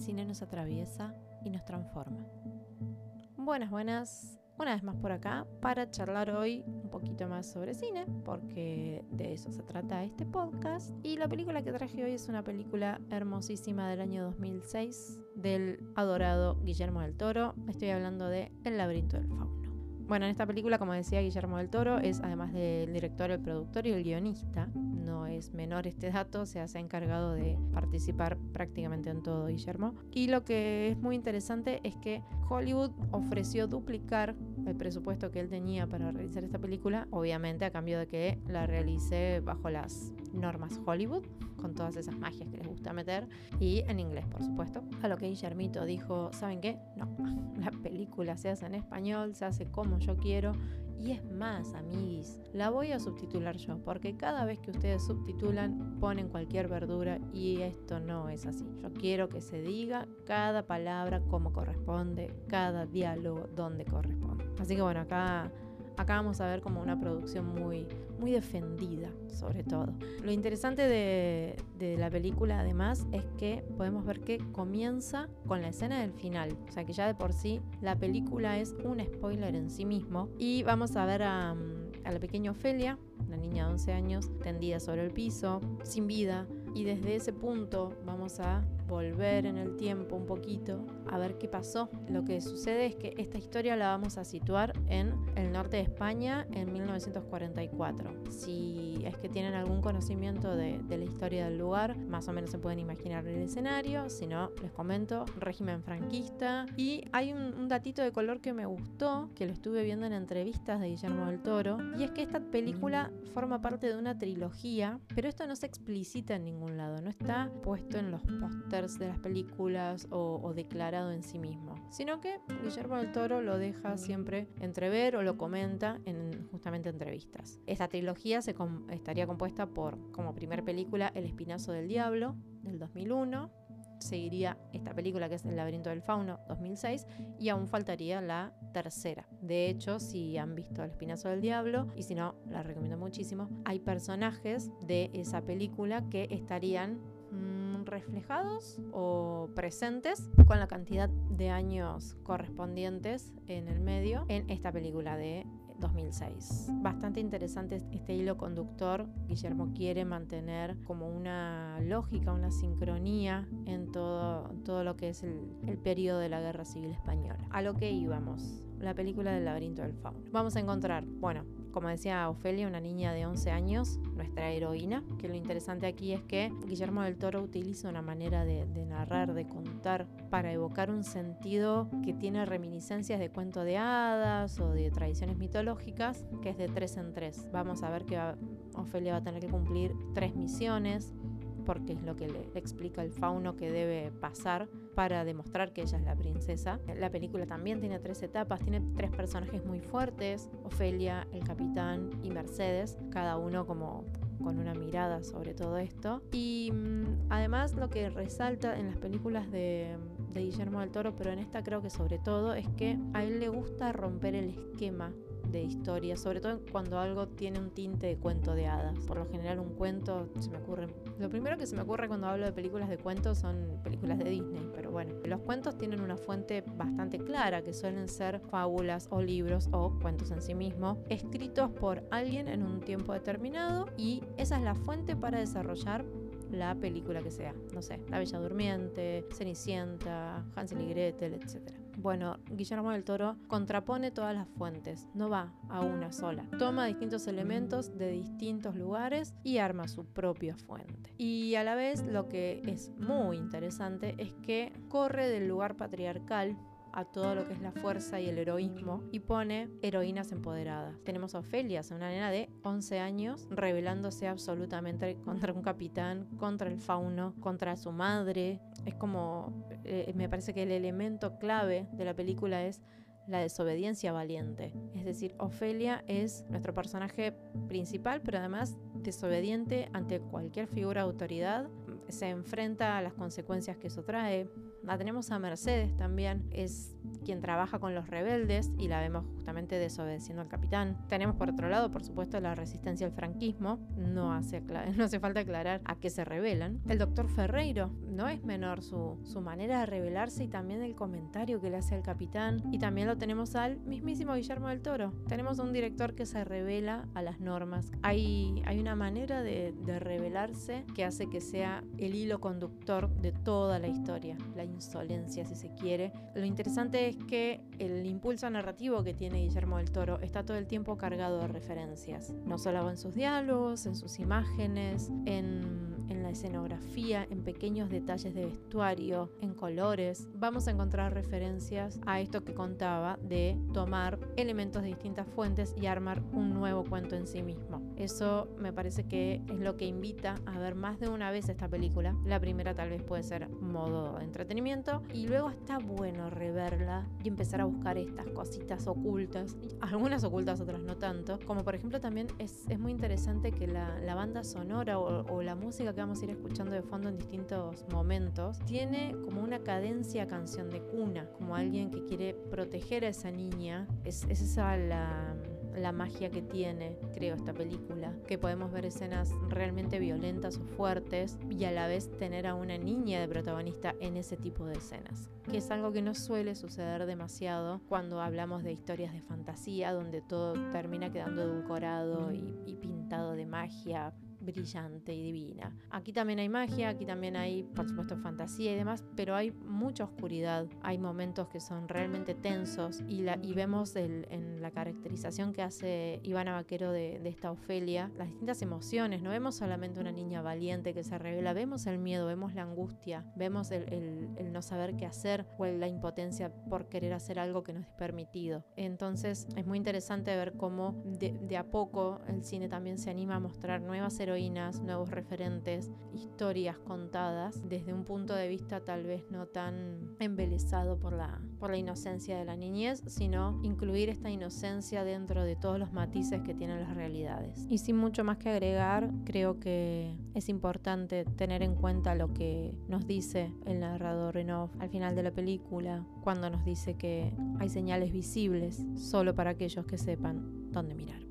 cine nos atraviesa y nos transforma. Buenas, buenas. Una vez más por acá para charlar hoy un poquito más sobre cine, porque de eso se trata este podcast. Y la película que traje hoy es una película hermosísima del año 2006 del adorado Guillermo del Toro. Estoy hablando de El laberinto del fauno. Bueno, en esta película, como decía Guillermo del Toro, es además del director, el productor y el guionista no es menor este dato, se ha encargado de participar prácticamente en todo Guillermo. Y lo que es muy interesante es que Hollywood ofreció duplicar el presupuesto que él tenía para realizar esta película, obviamente a cambio de que la realice bajo las normas Hollywood, con todas esas magias que les gusta meter, y en inglés, por supuesto. A lo que Guillermito dijo, ¿saben qué? No, la película se hace en español, se hace como yo quiero y es más, amiguis, la voy a subtitular yo, porque cada vez que ustedes subtitulan ponen cualquier verdura y esto no es así. Yo quiero que se diga cada palabra como corresponde, cada diálogo donde corresponde. Así que bueno, acá acá vamos a ver como una producción muy, muy defendida, sobre todo. Lo interesante de, de, la película, además, es que podemos ver que comienza con la escena del final. O sea que ya de por sí la película es un spoiler en sí mismo. Y vamos a ver a, a la pequeña Ofelia, una niña de 11 años, tendida sobre el piso, sin vida. Y desde ese punto vamos a volver en el tiempo un poquito a ver qué pasó. Lo que sucede es que esta historia la vamos a situar en el norte de España en 1944. Si es que tienen algún conocimiento de, de la historia del lugar, más o menos se pueden imaginar el escenario. Si no, les comento, régimen franquista. Y hay un, un datito de color que me gustó, que lo estuve viendo en entrevistas de Guillermo del Toro, y es que esta película forma parte de una trilogía, pero esto no se explicita en ningún lado, no está puesto en los de las películas o, o, declarado en sí mismo, sino que Guillermo del Toro lo deja siempre entrever o lo comenta en justamente entrevistas. Esta trilogía se com estaría compuesta por, como primer película, El Espinazo del Diablo, del 2001, seguiría esta película que es El laberinto del fauno 2006 y aún faltaría la tercera. De hecho, si han visto El espinazo del diablo y si no, la recomiendo muchísimo, hay personajes de esa película que estarían reflejados o presentes con la cantidad de años correspondientes en el medio en esta película de 2006. Bastante interesante este hilo conductor. Guillermo quiere mantener como una lógica, una sincronía en todo, todo lo que es el, el periodo de la Guerra Civil Española. A lo que íbamos, la película del laberinto del fauno. Vamos a encontrar, bueno, como decía Ofelia, una niña de 11 años, nuestra heroína, que lo interesante aquí es que Guillermo del Toro utiliza una manera de, narrar, de contar, para evocar un sentido que tiene reminiscencias de cuento de hadas o de tradiciones mitológicas, que es de tres en tres. Vamos a ver que Ofelia va a tener que cumplir tres misiones, porque es lo que le explica el fauno que debe pasar para demostrar que ella es la princesa. La película también tiene tres etapas, tiene tres personajes muy fuertes, Ofelia, el capitán y Mercedes, cada uno como con una mirada sobre todo esto. Y mmm, además lo que resalta en las películas de, de Guillermo del Toro, pero en esta creo que sobre todo, es que a él le gusta romper el esquema de historia, sobre todo cuando algo tiene un tinte de cuento de hadas. Por lo general un cuento se me ocurre... Lo primero que se me ocurre cuando hablo de películas de cuentos son películas de Disney, pero bueno, los cuentos tienen una fuente bastante clara, que suelen ser fábulas o libros o cuentos en sí mismos, escritos por alguien en un tiempo determinado y esa es la fuente para desarrollar la película que sea. No sé, La Bella Durmiente, Cenicienta, Hansel y Gretel, etc. Bueno, Guillermo del Toro contrapone todas las fuentes, no va a una sola. Toma distintos elementos de distintos lugares y arma su propia fuente. Y a la vez lo que es muy interesante es que corre del lugar patriarcal a todo lo que es la fuerza y el heroísmo y pone heroínas empoderadas. Tenemos a Ofelia, una nena de 11 años, rebelándose absolutamente contra un capitán, contra el fauno, contra su madre. Es como, eh, me parece que el elemento clave de la película es la desobediencia valiente. Es decir, Ofelia es nuestro personaje principal, pero además desobediente ante cualquier figura de autoridad. Se enfrenta a las consecuencias que eso trae, La tenemos a Mercedes también, es quien trabaja con los rebeldes y la vemos justamente desobedeciendo al capitán. Tenemos por otro lado, por supuesto, la resistencia al franquismo. No hace, no hace falta aclarar a qué se rebelan. El doctor Ferreiro, no es menor su, su manera de rebelarse y también el comentario que le hace al capitán. Y también lo tenemos al mismísimo Guillermo del Toro. Tenemos un director que se revela a las normas. Hay, hay una manera de, de revelarse que hace que sea el hilo conductor de toda la historia, la insolencia si se quiere. Lo interesante es que el impulso narrativo que tiene Guillermo del Toro está todo el tiempo cargado de referencias, no solo en sus diálogos, en sus imágenes, en en escenografía, en pequeños detalles de vestuario, en colores. Vamos a encontrar referencias a esto que contaba de tomar elementos de distintas fuentes y armar un nuevo cuento en sí mismo. Eso me parece que es lo que invita a ver más de una vez esta película. La primera tal vez puede ser modo de entretenimiento y luego está bueno reverla y empezar a buscar estas cositas ocultas, algunas ocultas, otras no tanto, como por ejemplo también es, es muy interesante que la, la banda sonora o, o la música que vamos a ir escuchando de fondo en distintos momentos, tiene como una cadencia canción de cuna, como alguien que quiere proteger a esa niña. Es, es esa la la magia que tiene, creo, esta película, que podemos ver escenas realmente violentas o fuertes y a la vez tener a una niña de protagonista en ese tipo de escenas, que es algo que no suele suceder demasiado cuando hablamos de historias de fantasía, donde todo termina quedando edulcorado y pintado de magia, brillante y divina. Aquí también hay magia, aquí también hay, por supuesto, fantasía y demás, pero hay mucha oscuridad. Hay momentos que son realmente tensos y, la, y vemos en la caracterización que hace Ivana Vaquero de, esta Ofelia las distintas emociones. No vemos solamente una niña valiente que se revela, vemos el miedo, vemos la angustia, vemos el, no saber qué hacer o la impotencia por querer hacer algo que no es permitido. Entonces es muy interesante ver cómo de, de a poco el cine también se anima a mostrar nuevas heroínas, nuevos referentes, historias contadas desde un punto de vista tal vez no tan embelesado por la, por la inocencia de la niñez, sino incluir esta inocencia dentro de todos los matices que tienen las realidades. Y sin mucho más que agregar, creo que es importante tener en cuenta lo que nos dice el narrador en al final de la película, cuando nos dice que hay señales visibles solo para aquellos que sepan dónde mirar.